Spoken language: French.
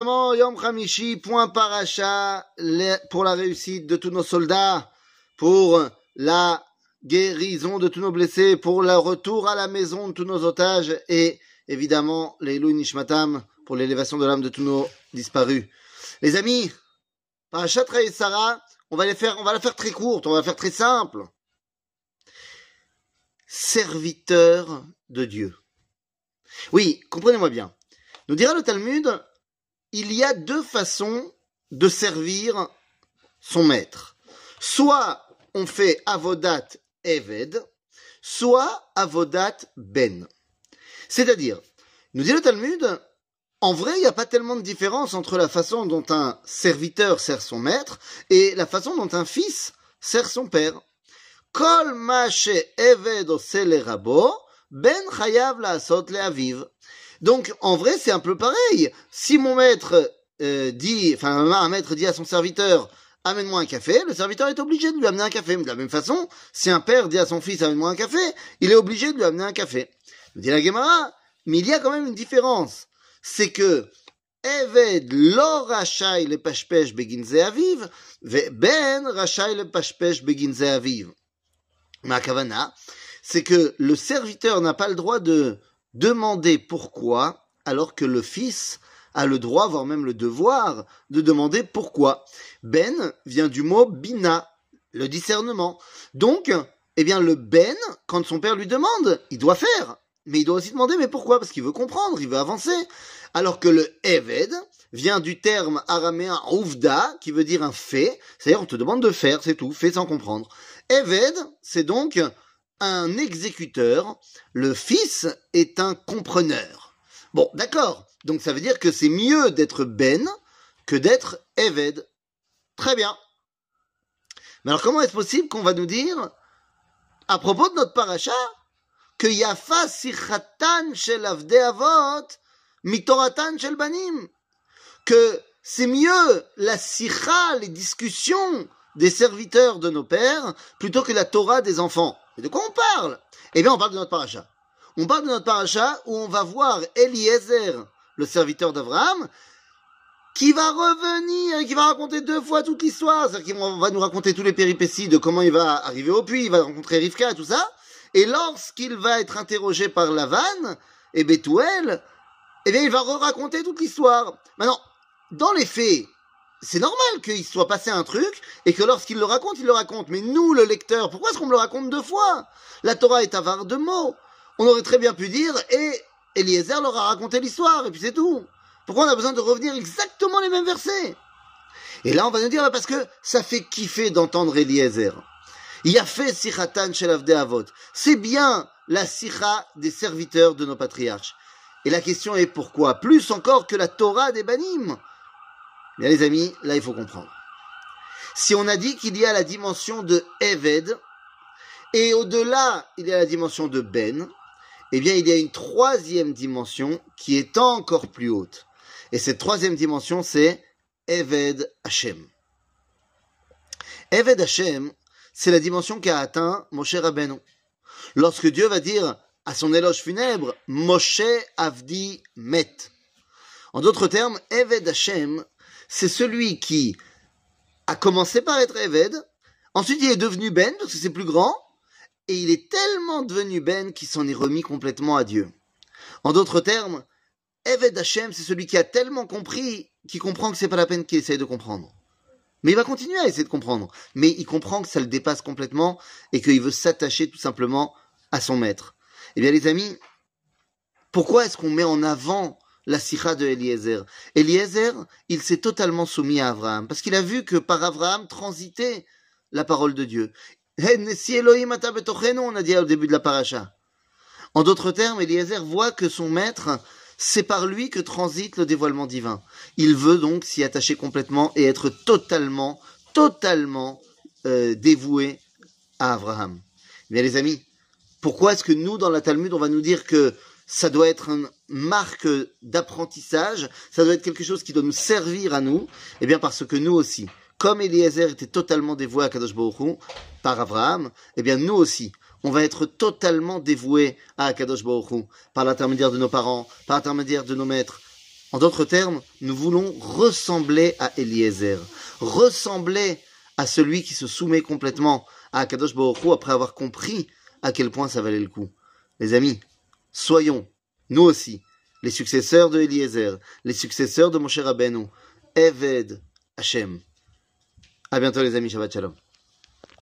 Yom Hamishi, point paracha pour la réussite de tous nos soldats, pour la guérison de tous nos blessés, pour le retour à la maison de tous nos otages et évidemment les Nishmatam pour l'élévation de l'âme de tous nos disparus. Les amis, parachat et Sarah, on va les faire, on va la faire très courte, on va la faire très simple. Serviteur de Dieu. Oui, comprenez-moi bien. Nous dira le Talmud, il y a deux façons de servir son maître. Soit on fait avodat eved, soit avodat ben. C'est-à-dire, nous dit le Talmud, en vrai, il n'y a pas tellement de différence entre la façon dont un serviteur sert son maître et la façon dont un fils sert son père. Kol ben chayav la. Donc, en vrai, c'est un peu pareil. Si mon maître euh, dit, enfin, un maître dit à son serviteur, amène-moi un café, le serviteur est obligé de lui amener un café. De la même façon, si un père dit à son fils, amène-moi un café, il est obligé de lui amener un café. Dit la Gemara, mais il y a quand même une différence. C'est que, Eved lo le pashpesh beginze aviv, ben rachai le pashpesh beginze aviv. Ma kavana, c'est que le serviteur n'a pas le droit de demander pourquoi, alors que le fils a le droit, voire même le devoir, de demander pourquoi. Ben vient du mot bina, le discernement. Donc, eh bien, le ben, quand son père lui demande, il doit faire. Mais il doit aussi demander, mais pourquoi? Parce qu'il veut comprendre, il veut avancer. Alors que le eved vient du terme araméen ouvda, qui veut dire un fait. C'est-à-dire, on te demande de faire, c'est tout, fait sans comprendre. Eved, c'est donc un exécuteur, le fils est un compreneur. Bon, d'accord. Donc ça veut dire que c'est mieux d'être Ben que d'être Eved. Très bien. Mais alors comment est-ce possible qu'on va nous dire, à propos de notre paracha, que Yafa Sichatan shel Avot Mitoratan shel Banim Que c'est mieux la sicha, les discussions des serviteurs de nos pères, plutôt que la Torah des enfants? De quoi on parle? Eh bien, on parle de notre paracha. On parle de notre paracha où on va voir Eliezer, le serviteur d'Abraham, qui va revenir qui va raconter deux fois toute l'histoire. C'est-à-dire qu'il va nous raconter tous les péripéties de comment il va arriver au puits, il va rencontrer Rivka, tout ça. Et lorsqu'il va être interrogé par Lavan et Bethuel, eh bien, il va re-raconter toute l'histoire. Maintenant, dans les faits, c'est normal qu'il soit passé un truc et que lorsqu'il le raconte, il le raconte. Mais nous, le lecteur, pourquoi est-ce qu'on me le raconte deux fois? La Torah est avare de mots. On aurait très bien pu dire et Eliezer leur a raconté l'histoire et puis c'est tout. Pourquoi on a besoin de revenir exactement les mêmes versets? Et là, on va nous dire parce que ça fait kiffer d'entendre Eliezer. Il a fait sichatan shel avot. C'est bien la sicha des serviteurs de nos patriarches. Et la question est pourquoi Plus encore que la Torah des banim? Bien les amis, là il faut comprendre. Si on a dit qu'il y a la dimension de Eved, et au-delà il y a la dimension de Ben, eh bien il y a une troisième dimension qui est encore plus haute. Et cette troisième dimension c'est Eved Hashem. Eved Hashem, c'est la dimension qu'a atteint Moshe Rabbeinu. Lorsque Dieu va dire à son éloge funèbre, Moshe Avdi Met. En d'autres termes, Eved Hashem, c'est celui qui a commencé par être Eved, ensuite il est devenu Ben, parce que c'est plus grand, et il est tellement devenu Ben qu'il s'en est remis complètement à Dieu. En d'autres termes, Eved Hashem, c'est celui qui a tellement compris qu'il comprend que c'est pas la peine qu'il essaye de comprendre. Mais il va continuer à essayer de comprendre. Mais il comprend que ça le dépasse complètement et qu'il veut s'attacher tout simplement à son maître. Eh bien, les amis, pourquoi est-ce qu'on met en avant la sikha de Eliezer. Eliezer, il s'est totalement soumis à Abraham, parce qu'il a vu que par Abraham transitait la parole de Dieu. Si Elohim on a dit au début de la paracha. En d'autres termes, Eliezer voit que son maître, c'est par lui que transite le dévoilement divin. Il veut donc s'y attacher complètement et être totalement, totalement euh, dévoué à Abraham. Mais les amis, pourquoi est-ce que nous, dans la Talmud, on va nous dire que ça doit être une marque d'apprentissage, ça doit être quelque chose qui doit nous servir à nous, et eh bien parce que nous aussi, comme Eliezer était totalement dévoué à Kadosh Baruch par Abraham, eh bien nous aussi, on va être totalement dévoué à Kadosh Baruch par l'intermédiaire de nos parents, par l'intermédiaire de nos maîtres. En d'autres termes, nous voulons ressembler à Eliezer, ressembler à celui qui se soumet complètement à Akadosh Baruch Hu après avoir compris à quel point ça valait le coup. Les amis, soyons, nous aussi, les successeurs de Eliezer, les successeurs de Moshe Rabbeinu, Eved Hashem. À bientôt les amis, Shabbat Shalom.